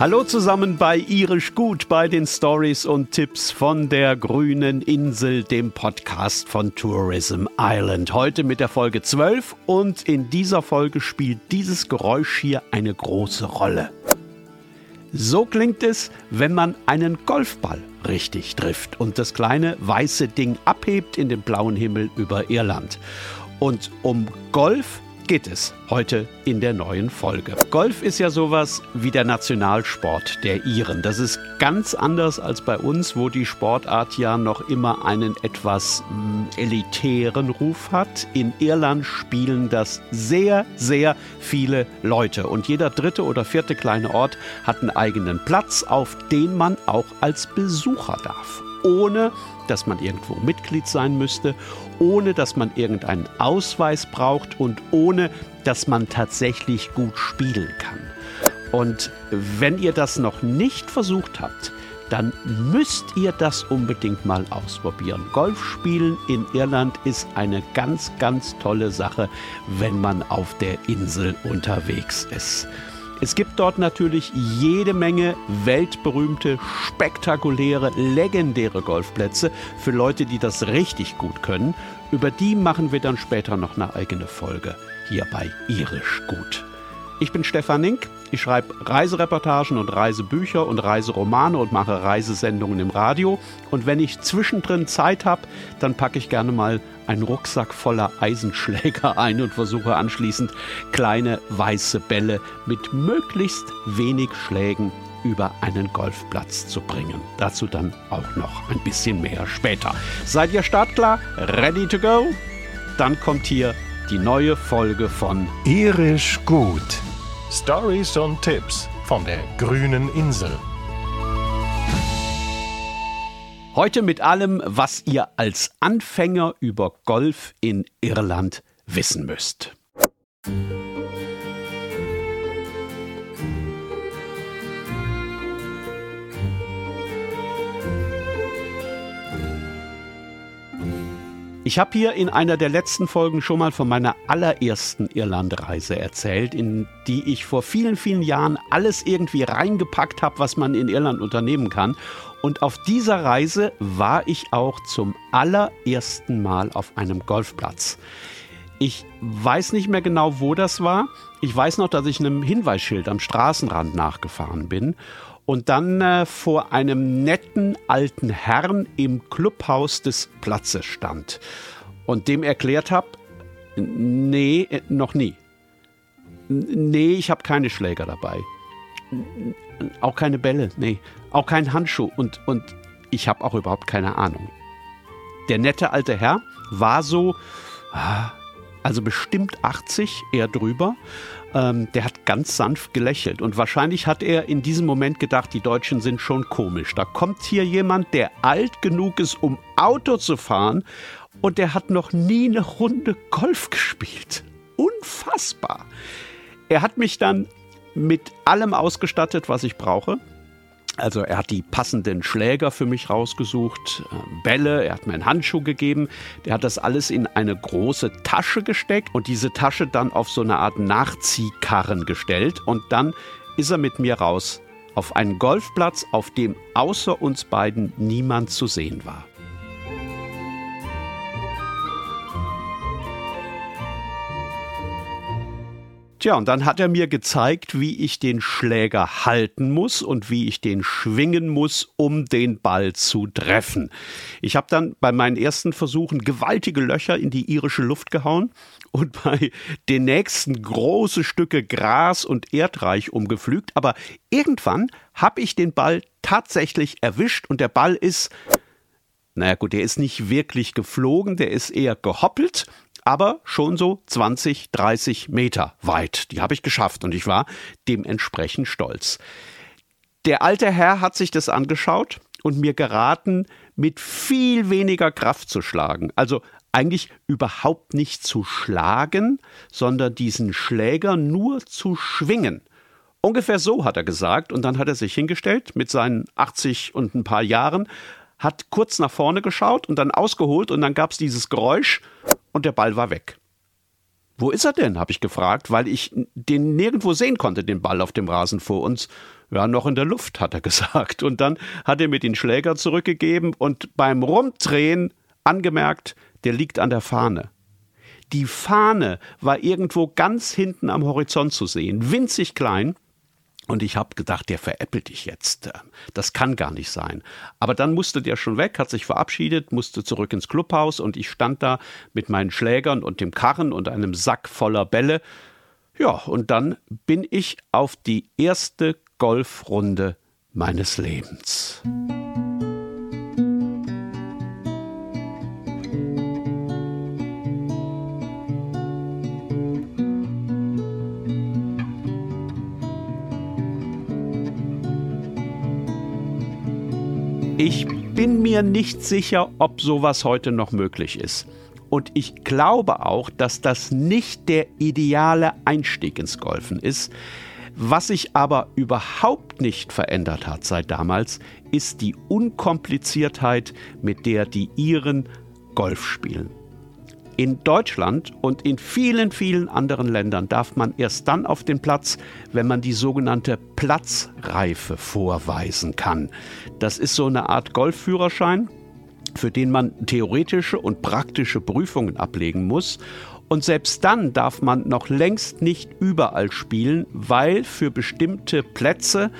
Hallo zusammen bei Irisch Gut bei den Stories und Tipps von der grünen Insel, dem Podcast von Tourism Island. Heute mit der Folge 12 und in dieser Folge spielt dieses Geräusch hier eine große Rolle. So klingt es, wenn man einen Golfball richtig trifft und das kleine weiße Ding abhebt in den blauen Himmel über Irland. Und um Golf geht es heute in der neuen Folge. Golf ist ja sowas wie der Nationalsport der Iren. Das ist ganz anders als bei uns, wo die Sportart ja noch immer einen etwas hm, elitären Ruf hat. In Irland spielen das sehr, sehr viele Leute und jeder dritte oder vierte kleine Ort hat einen eigenen Platz, auf den man auch als Besucher darf ohne dass man irgendwo Mitglied sein müsste, ohne dass man irgendeinen Ausweis braucht und ohne dass man tatsächlich gut spielen kann. Und wenn ihr das noch nicht versucht habt, dann müsst ihr das unbedingt mal ausprobieren. Golf spielen in Irland ist eine ganz, ganz tolle Sache, wenn man auf der Insel unterwegs ist. Es gibt dort natürlich jede Menge weltberühmte, spektakuläre, legendäre Golfplätze für Leute, die das richtig gut können. Über die machen wir dann später noch eine eigene Folge hier bei Irisch Gut. Ich bin Stefan Nink. Ich schreibe Reisereportagen und Reisebücher und Reiseromane und mache Reisesendungen im Radio. Und wenn ich zwischendrin Zeit habe, dann packe ich gerne mal einen Rucksack voller Eisenschläger ein und versuche anschließend kleine weiße Bälle mit möglichst wenig Schlägen über einen Golfplatz zu bringen. Dazu dann auch noch ein bisschen mehr später. Seid ihr startklar? Ready to go? Dann kommt hier die neue Folge von Irisch gut Stories und Tipps von der grünen Insel. Heute mit allem, was ihr als Anfänger über Golf in Irland wissen müsst. Ich habe hier in einer der letzten Folgen schon mal von meiner allerersten Irlandreise erzählt, in die ich vor vielen, vielen Jahren alles irgendwie reingepackt habe, was man in Irland unternehmen kann. Und auf dieser Reise war ich auch zum allerersten Mal auf einem Golfplatz. Ich weiß nicht mehr genau, wo das war. Ich weiß noch, dass ich einem Hinweisschild am Straßenrand nachgefahren bin und dann äh, vor einem netten alten Herrn im Clubhaus des Platzes stand und dem erklärt habe, nee, äh, noch nie. Nee, ich habe keine Schläger dabei. Auch keine Bälle, nee. Auch kein Handschuh und, und ich habe auch überhaupt keine Ahnung. Der nette alte Herr war so, ah, also bestimmt 80, eher drüber, ähm, der hat ganz sanft gelächelt. Und wahrscheinlich hat er in diesem Moment gedacht, die Deutschen sind schon komisch. Da kommt hier jemand, der alt genug ist, um Auto zu fahren und der hat noch nie eine Runde Golf gespielt. Unfassbar. Er hat mich dann mit allem ausgestattet, was ich brauche. Also er hat die passenden Schläger für mich rausgesucht, äh, Bälle, er hat mir einen Handschuh gegeben, der hat das alles in eine große Tasche gesteckt und diese Tasche dann auf so eine Art Nachziehkarren gestellt und dann ist er mit mir raus auf einen Golfplatz, auf dem außer uns beiden niemand zu sehen war. Tja, und dann hat er mir gezeigt, wie ich den Schläger halten muss und wie ich den schwingen muss, um den Ball zu treffen. Ich habe dann bei meinen ersten Versuchen gewaltige Löcher in die irische Luft gehauen und bei den nächsten große Stücke Gras und Erdreich umgepflügt, aber irgendwann habe ich den Ball tatsächlich erwischt und der Ball ist naja gut, der ist nicht wirklich geflogen, der ist eher gehoppelt aber schon so 20, 30 Meter weit. Die habe ich geschafft und ich war dementsprechend stolz. Der alte Herr hat sich das angeschaut und mir geraten, mit viel weniger Kraft zu schlagen. Also eigentlich überhaupt nicht zu schlagen, sondern diesen Schläger nur zu schwingen. Ungefähr so hat er gesagt und dann hat er sich hingestellt mit seinen 80 und ein paar Jahren, hat kurz nach vorne geschaut und dann ausgeholt und dann gab es dieses Geräusch und der Ball war weg. Wo ist er denn? habe ich gefragt, weil ich den nirgendwo sehen konnte, den Ball auf dem Rasen vor uns. Ja, noch in der Luft, hat er gesagt. Und dann hat er mir den Schläger zurückgegeben und beim Rumdrehen angemerkt, der liegt an der Fahne. Die Fahne war irgendwo ganz hinten am Horizont zu sehen, winzig klein. Und ich habe gedacht, der veräppelt dich jetzt. Das kann gar nicht sein. Aber dann musste der schon weg, hat sich verabschiedet, musste zurück ins Clubhaus und ich stand da mit meinen Schlägern und dem Karren und einem Sack voller Bälle. Ja, und dann bin ich auf die erste Golfrunde meines Lebens. Ich bin mir nicht sicher, ob sowas heute noch möglich ist. Und ich glaube auch, dass das nicht der ideale Einstieg ins Golfen ist. Was sich aber überhaupt nicht verändert hat seit damals, ist die Unkompliziertheit, mit der die Iren Golf spielen. In Deutschland und in vielen, vielen anderen Ländern darf man erst dann auf den Platz, wenn man die sogenannte Platzreife vorweisen kann. Das ist so eine Art Golfführerschein, für den man theoretische und praktische Prüfungen ablegen muss. Und selbst dann darf man noch längst nicht überall spielen, weil für bestimmte Plätze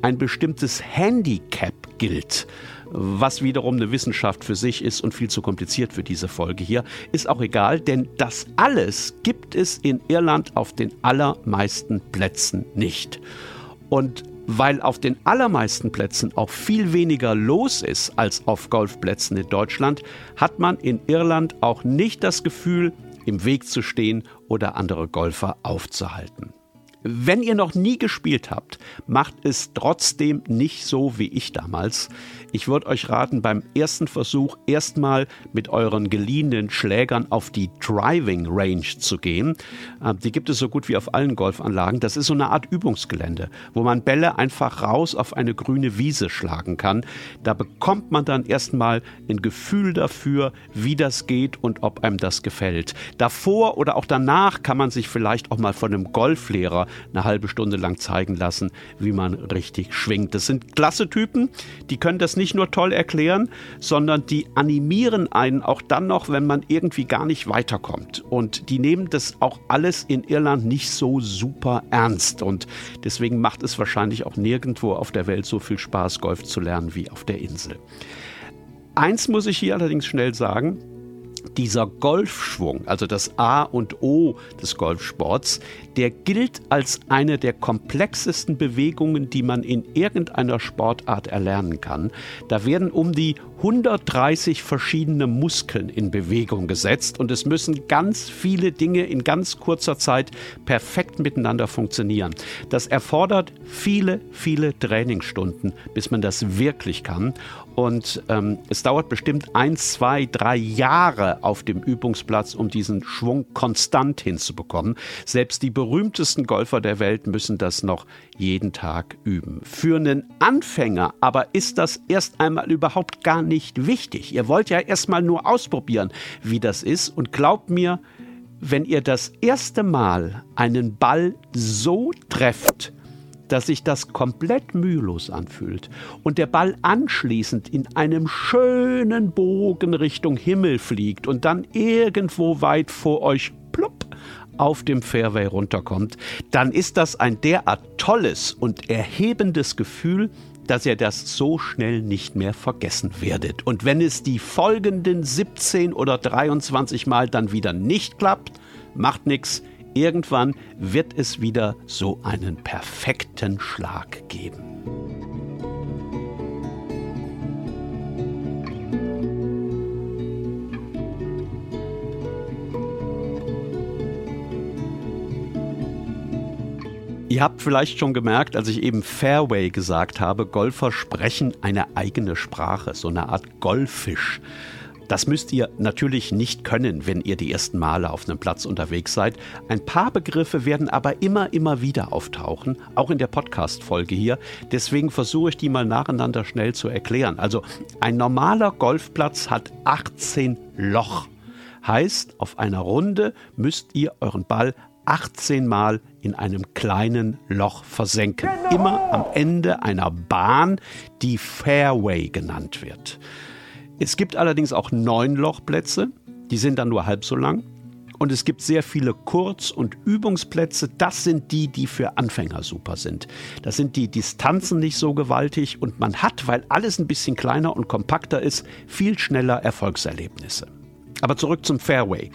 ein bestimmtes Handicap gilt was wiederum eine Wissenschaft für sich ist und viel zu kompliziert für diese Folge hier. Ist auch egal, denn das alles gibt es in Irland auf den allermeisten Plätzen nicht. Und weil auf den allermeisten Plätzen auch viel weniger los ist als auf Golfplätzen in Deutschland, hat man in Irland auch nicht das Gefühl, im Weg zu stehen oder andere Golfer aufzuhalten. Wenn ihr noch nie gespielt habt, macht es trotzdem nicht so wie ich damals. Ich würde euch raten, beim ersten Versuch erstmal mit euren geliehenen Schlägern auf die Driving Range zu gehen. Äh, die gibt es so gut wie auf allen Golfanlagen. Das ist so eine Art Übungsgelände, wo man Bälle einfach raus auf eine grüne Wiese schlagen kann. Da bekommt man dann erstmal ein Gefühl dafür, wie das geht und ob einem das gefällt. Davor oder auch danach kann man sich vielleicht auch mal von einem Golflehrer eine halbe Stunde lang zeigen lassen, wie man richtig schwingt. Das sind klasse Typen, die können das nicht nur toll erklären, sondern die animieren einen auch dann noch, wenn man irgendwie gar nicht weiterkommt. Und die nehmen das auch alles in Irland nicht so super ernst. Und deswegen macht es wahrscheinlich auch nirgendwo auf der Welt so viel Spaß, Golf zu lernen wie auf der Insel. Eins muss ich hier allerdings schnell sagen, dieser Golfschwung, also das A und O des Golfsports, der gilt als eine der komplexesten Bewegungen, die man in irgendeiner Sportart erlernen kann. Da werden um die 130 verschiedene Muskeln in Bewegung gesetzt und es müssen ganz viele Dinge in ganz kurzer Zeit perfekt miteinander funktionieren. Das erfordert viele, viele Trainingsstunden, bis man das wirklich kann. Und ähm, es dauert bestimmt ein, zwei, drei Jahre auf dem Übungsplatz, um diesen Schwung konstant hinzubekommen. Selbst die berühmtesten Golfer der Welt müssen das noch jeden Tag üben. Für einen Anfänger aber ist das erst einmal überhaupt gar nicht wichtig. Ihr wollt ja erstmal nur ausprobieren, wie das ist. Und glaubt mir, wenn ihr das erste Mal einen Ball so trefft, dass sich das komplett mühelos anfühlt und der Ball anschließend in einem schönen Bogen Richtung Himmel fliegt und dann irgendwo weit vor euch plupp auf dem Fairway runterkommt, dann ist das ein derart tolles und erhebendes Gefühl, dass ihr das so schnell nicht mehr vergessen werdet. Und wenn es die folgenden 17 oder 23 Mal dann wieder nicht klappt, macht nichts Irgendwann wird es wieder so einen perfekten Schlag geben. Ihr habt vielleicht schon gemerkt, als ich eben Fairway gesagt habe, Golfer sprechen eine eigene Sprache, so eine Art Golfisch. Das müsst ihr natürlich nicht können, wenn ihr die ersten Male auf einem Platz unterwegs seid. Ein paar Begriffe werden aber immer, immer wieder auftauchen, auch in der Podcast-Folge hier. Deswegen versuche ich die mal nacheinander schnell zu erklären. Also ein normaler Golfplatz hat 18 Loch. Heißt, auf einer Runde müsst ihr euren Ball 18 Mal in einem kleinen Loch versenken. Immer am Ende einer Bahn, die Fairway genannt wird. Es gibt allerdings auch neun Lochplätze, die sind dann nur halb so lang. Und es gibt sehr viele Kurz- und Übungsplätze. Das sind die, die für Anfänger super sind. Das sind die Distanzen nicht so gewaltig und man hat, weil alles ein bisschen kleiner und kompakter ist, viel schneller Erfolgserlebnisse. Aber zurück zum Fairway.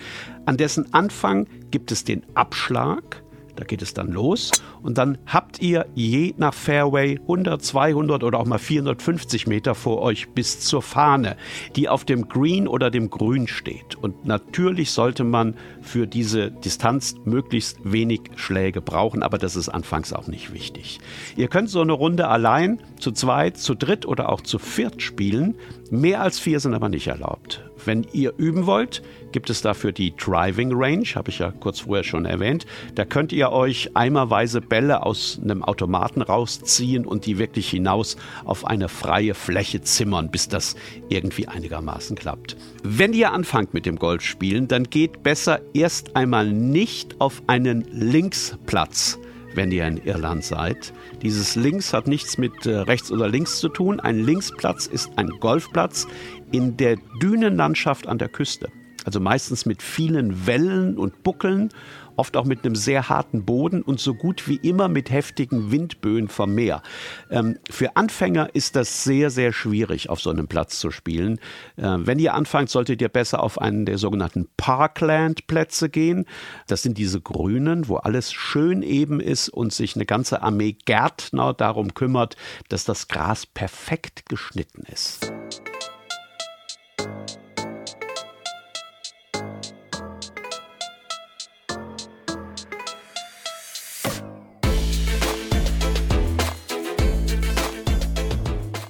An dessen Anfang gibt es den Abschlag da geht es dann los. Und dann habt ihr je nach Fairway 100, 200 oder auch mal 450 Meter vor euch bis zur Fahne, die auf dem Green oder dem Grün steht. Und natürlich sollte man für diese Distanz möglichst wenig Schläge brauchen, aber das ist anfangs auch nicht wichtig. Ihr könnt so eine Runde allein, zu zweit, zu dritt oder auch zu viert spielen. Mehr als vier sind aber nicht erlaubt. Wenn ihr üben wollt, gibt es dafür die Driving Range, habe ich ja kurz vorher schon erwähnt. Da könnt ihr euch eimerweise Bälle aus einem Automaten rausziehen und die wirklich hinaus auf eine freie Fläche zimmern, bis das irgendwie einigermaßen klappt. Wenn ihr anfangt mit dem Golfspielen, dann geht besser erst einmal nicht auf einen Linksplatz wenn ihr in Irland seid. Dieses Links hat nichts mit äh, rechts oder links zu tun. Ein Linksplatz ist ein Golfplatz in der Dünenlandschaft an der Küste also meistens mit vielen Wellen und Buckeln, oft auch mit einem sehr harten Boden und so gut wie immer mit heftigen Windböen vom Meer. Ähm, für Anfänger ist das sehr, sehr schwierig, auf so einem Platz zu spielen. Äh, wenn ihr anfangt, solltet ihr besser auf einen der sogenannten Parkland-Plätze gehen. Das sind diese grünen, wo alles schön eben ist und sich eine ganze Armee Gärtner darum kümmert, dass das Gras perfekt geschnitten ist.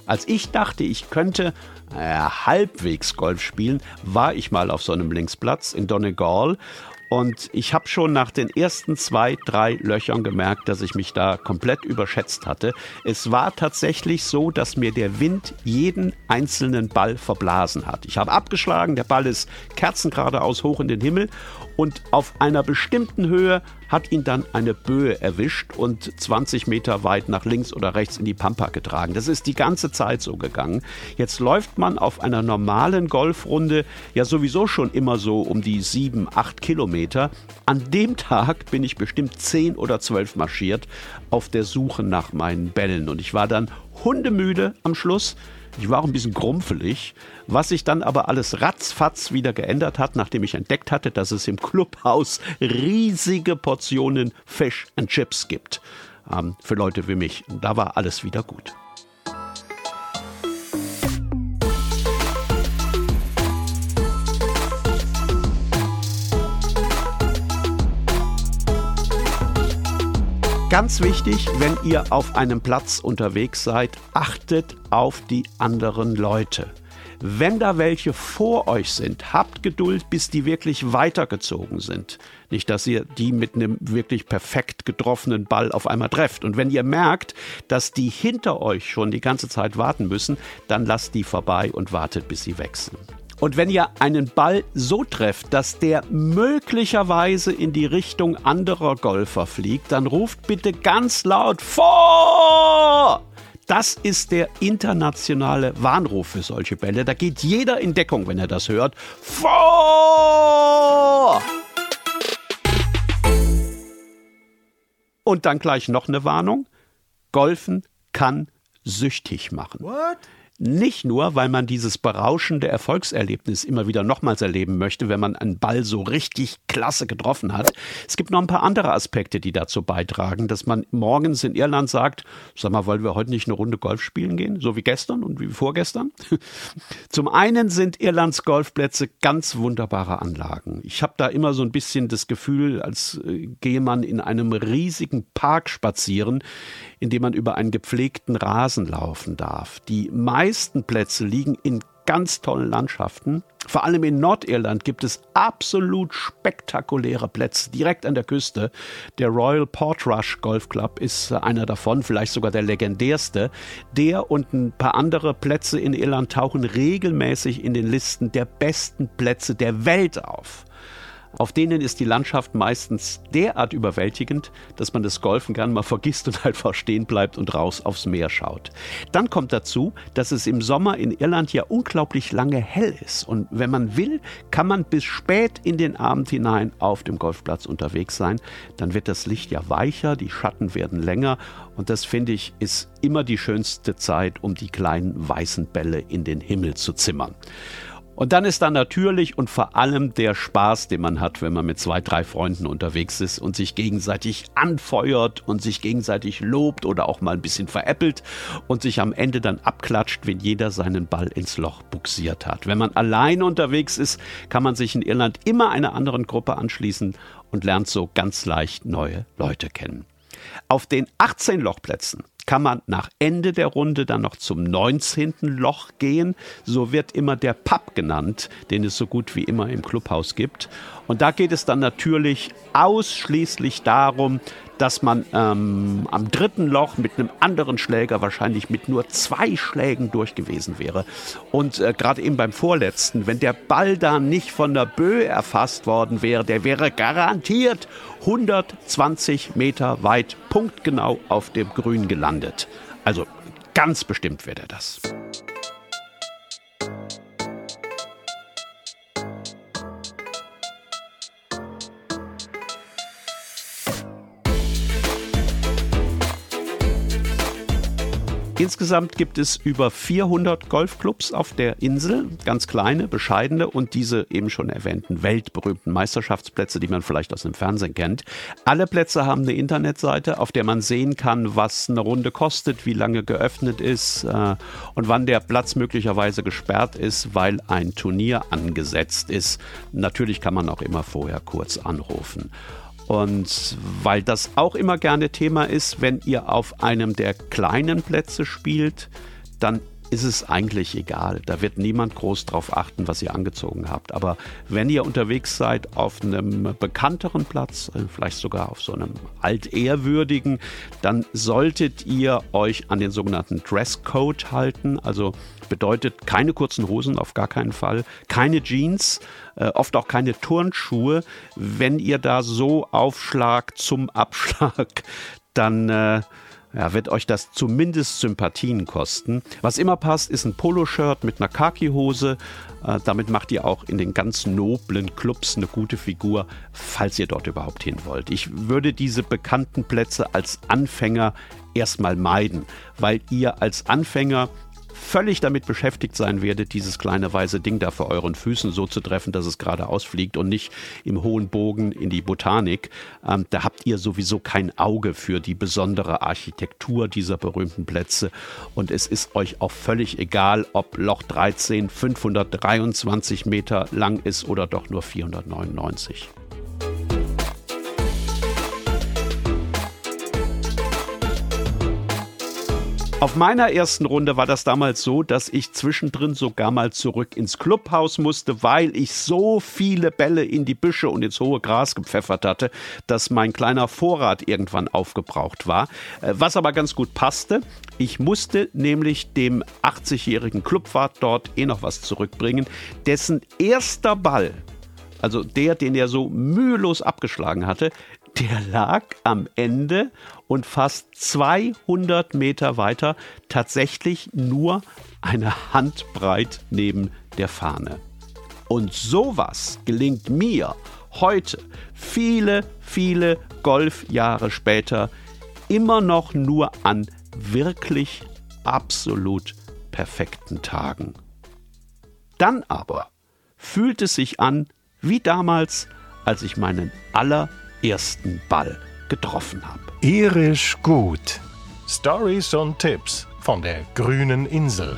Als ich dachte, ich könnte äh, halbwegs Golf spielen, war ich mal auf so einem Linksplatz in Donegal und ich habe schon nach den ersten zwei, drei Löchern gemerkt, dass ich mich da komplett überschätzt hatte. Es war tatsächlich so, dass mir der Wind jeden einzelnen Ball verblasen hat. Ich habe abgeschlagen, der Ball ist kerzengeradeaus hoch in den Himmel und auf einer bestimmten Höhe hat ihn dann eine Böe erwischt und 20 Meter weit nach links oder rechts in die Pampa getragen. Das ist die ganze Zeit so gegangen. Jetzt läuft man auf einer normalen Golfrunde ja sowieso schon immer so um die sieben, acht Kilometer. An dem Tag bin ich bestimmt zehn oder zwölf marschiert auf der Suche nach meinen Bällen und ich war dann hundemüde am Schluss. Ich war auch ein bisschen grumpfelig, was sich dann aber alles ratzfatz wieder geändert hat, nachdem ich entdeckt hatte, dass es im Clubhaus riesige Portionen Fish and Chips gibt. Ähm, für Leute wie mich. Da war alles wieder gut. Ganz wichtig, wenn ihr auf einem Platz unterwegs seid, achtet auf die anderen Leute. Wenn da welche vor euch sind, habt Geduld, bis die wirklich weitergezogen sind. Nicht, dass ihr die mit einem wirklich perfekt getroffenen Ball auf einmal trefft. Und wenn ihr merkt, dass die hinter euch schon die ganze Zeit warten müssen, dann lasst die vorbei und wartet, bis sie wechseln. Und wenn ihr einen Ball so trefft, dass der möglicherweise in die Richtung anderer Golfer fliegt, dann ruft bitte ganz laut vor! Das ist der internationale Warnruf für solche Bälle. Da geht jeder in Deckung, wenn er das hört. Vor! Und dann gleich noch eine Warnung. Golfen kann süchtig machen. What? Nicht nur, weil man dieses berauschende Erfolgserlebnis immer wieder nochmals erleben möchte, wenn man einen Ball so richtig klasse getroffen hat. Es gibt noch ein paar andere Aspekte, die dazu beitragen, dass man morgens in Irland sagt, sag mal, wollen wir heute nicht eine Runde Golf spielen gehen, so wie gestern und wie vorgestern? Zum einen sind Irlands Golfplätze ganz wunderbare Anlagen. Ich habe da immer so ein bisschen das Gefühl, als äh, gehe man in einem riesigen Park spazieren, in dem man über einen gepflegten Rasen laufen darf. Die meisten Plätze liegen in ganz tollen Landschaften. Vor allem in Nordirland gibt es absolut spektakuläre Plätze direkt an der Küste. Der Royal Portrush Golf Club ist einer davon, vielleicht sogar der legendärste. Der und ein paar andere Plätze in Irland tauchen regelmäßig in den Listen der besten Plätze der Welt auf. Auf denen ist die Landschaft meistens derart überwältigend, dass man das Golfen gern mal vergisst und einfach stehen bleibt und raus aufs Meer schaut. Dann kommt dazu, dass es im Sommer in Irland ja unglaublich lange hell ist. Und wenn man will, kann man bis spät in den Abend hinein auf dem Golfplatz unterwegs sein. Dann wird das Licht ja weicher, die Schatten werden länger. Und das finde ich ist immer die schönste Zeit, um die kleinen weißen Bälle in den Himmel zu zimmern. Und dann ist da natürlich und vor allem der Spaß, den man hat, wenn man mit zwei, drei Freunden unterwegs ist und sich gegenseitig anfeuert und sich gegenseitig lobt oder auch mal ein bisschen veräppelt und sich am Ende dann abklatscht, wenn jeder seinen Ball ins Loch buxiert hat. Wenn man alleine unterwegs ist, kann man sich in Irland immer einer anderen Gruppe anschließen und lernt so ganz leicht neue Leute kennen. Auf den 18 Lochplätzen kann man nach Ende der Runde dann noch zum 19. Loch gehen. So wird immer der Pub genannt, den es so gut wie immer im Clubhaus gibt. Und da geht es dann natürlich ausschließlich darum, dass man ähm, am dritten Loch mit einem anderen Schläger wahrscheinlich mit nur zwei Schlägen durch gewesen wäre. Und äh, gerade eben beim vorletzten, wenn der Ball da nicht von der Böe erfasst worden wäre, der wäre garantiert 120 Meter weit punktgenau auf dem Grün gelandet. Also ganz bestimmt wäre er das. Insgesamt gibt es über 400 Golfclubs auf der Insel, ganz kleine, bescheidene und diese eben schon erwähnten weltberühmten Meisterschaftsplätze, die man vielleicht aus dem Fernsehen kennt. Alle Plätze haben eine Internetseite, auf der man sehen kann, was eine Runde kostet, wie lange geöffnet ist äh, und wann der Platz möglicherweise gesperrt ist, weil ein Turnier angesetzt ist. Natürlich kann man auch immer vorher kurz anrufen. Und weil das auch immer gerne Thema ist, wenn ihr auf einem der kleinen Plätze spielt, dann ist es eigentlich egal. Da wird niemand groß drauf achten, was ihr angezogen habt. Aber wenn ihr unterwegs seid auf einem bekannteren Platz, äh, vielleicht sogar auf so einem altehrwürdigen, dann solltet ihr euch an den sogenannten Dresscode halten. Also bedeutet keine kurzen Hosen auf gar keinen Fall, keine Jeans, äh, oft auch keine Turnschuhe. Wenn ihr da so aufschlagt zum Abschlag, dann äh, ja, wird euch das zumindest Sympathien kosten. Was immer passt, ist ein Poloshirt mit einer Khaki-Hose. Äh, damit macht ihr auch in den ganz noblen Clubs eine gute Figur, falls ihr dort überhaupt hin wollt. Ich würde diese bekannten Plätze als Anfänger erstmal meiden, weil ihr als Anfänger völlig damit beschäftigt sein werdet, dieses kleine weiße Ding da vor euren Füßen so zu treffen, dass es gerade ausfliegt und nicht im hohen Bogen in die Botanik. Ähm, da habt ihr sowieso kein Auge für die besondere Architektur dieser berühmten Plätze. Und es ist euch auch völlig egal, ob Loch 13 523 Meter lang ist oder doch nur 499. Auf meiner ersten Runde war das damals so, dass ich zwischendrin sogar mal zurück ins Clubhaus musste, weil ich so viele Bälle in die Büsche und ins hohe Gras gepfeffert hatte, dass mein kleiner Vorrat irgendwann aufgebraucht war. Äh, was aber ganz gut passte. Ich musste nämlich dem 80-jährigen Clubwart dort eh noch was zurückbringen, dessen erster Ball also der, den er so mühelos abgeschlagen hatte, der lag am Ende und fast 200 Meter weiter tatsächlich nur eine Handbreit neben der Fahne. Und sowas gelingt mir heute, viele, viele Golfjahre später, immer noch nur an wirklich absolut perfekten Tagen. Dann aber fühlt es sich an wie damals, als ich meinen allerersten ersten Ball getroffen habe. Irisch gut. Stories und Tipps von der grünen Insel.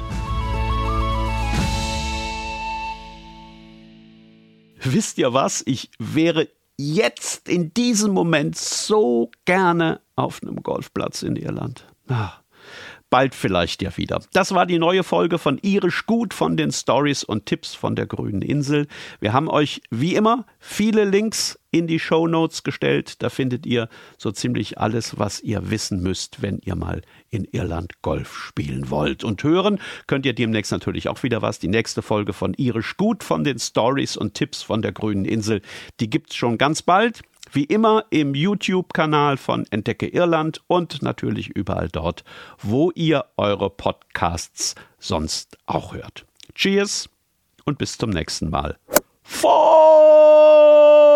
Wisst ihr was? Ich wäre jetzt in diesem Moment so gerne auf einem Golfplatz in Irland. Ah, bald vielleicht ja wieder. Das war die neue Folge von Irisch Gut von den Stories und Tipps von der grünen Insel. Wir haben euch wie immer viele Links in die Show Notes gestellt. Da findet ihr so ziemlich alles, was ihr wissen müsst, wenn ihr mal in Irland Golf spielen wollt. Und hören könnt ihr demnächst natürlich auch wieder was. Die nächste Folge von Irisch Gut von den Stories und Tipps von der grünen Insel, die gibt's schon ganz bald. Wie immer im YouTube-Kanal von Entdecke Irland und natürlich überall dort, wo ihr eure Podcasts sonst auch hört. Cheers und bis zum nächsten Mal. Voll!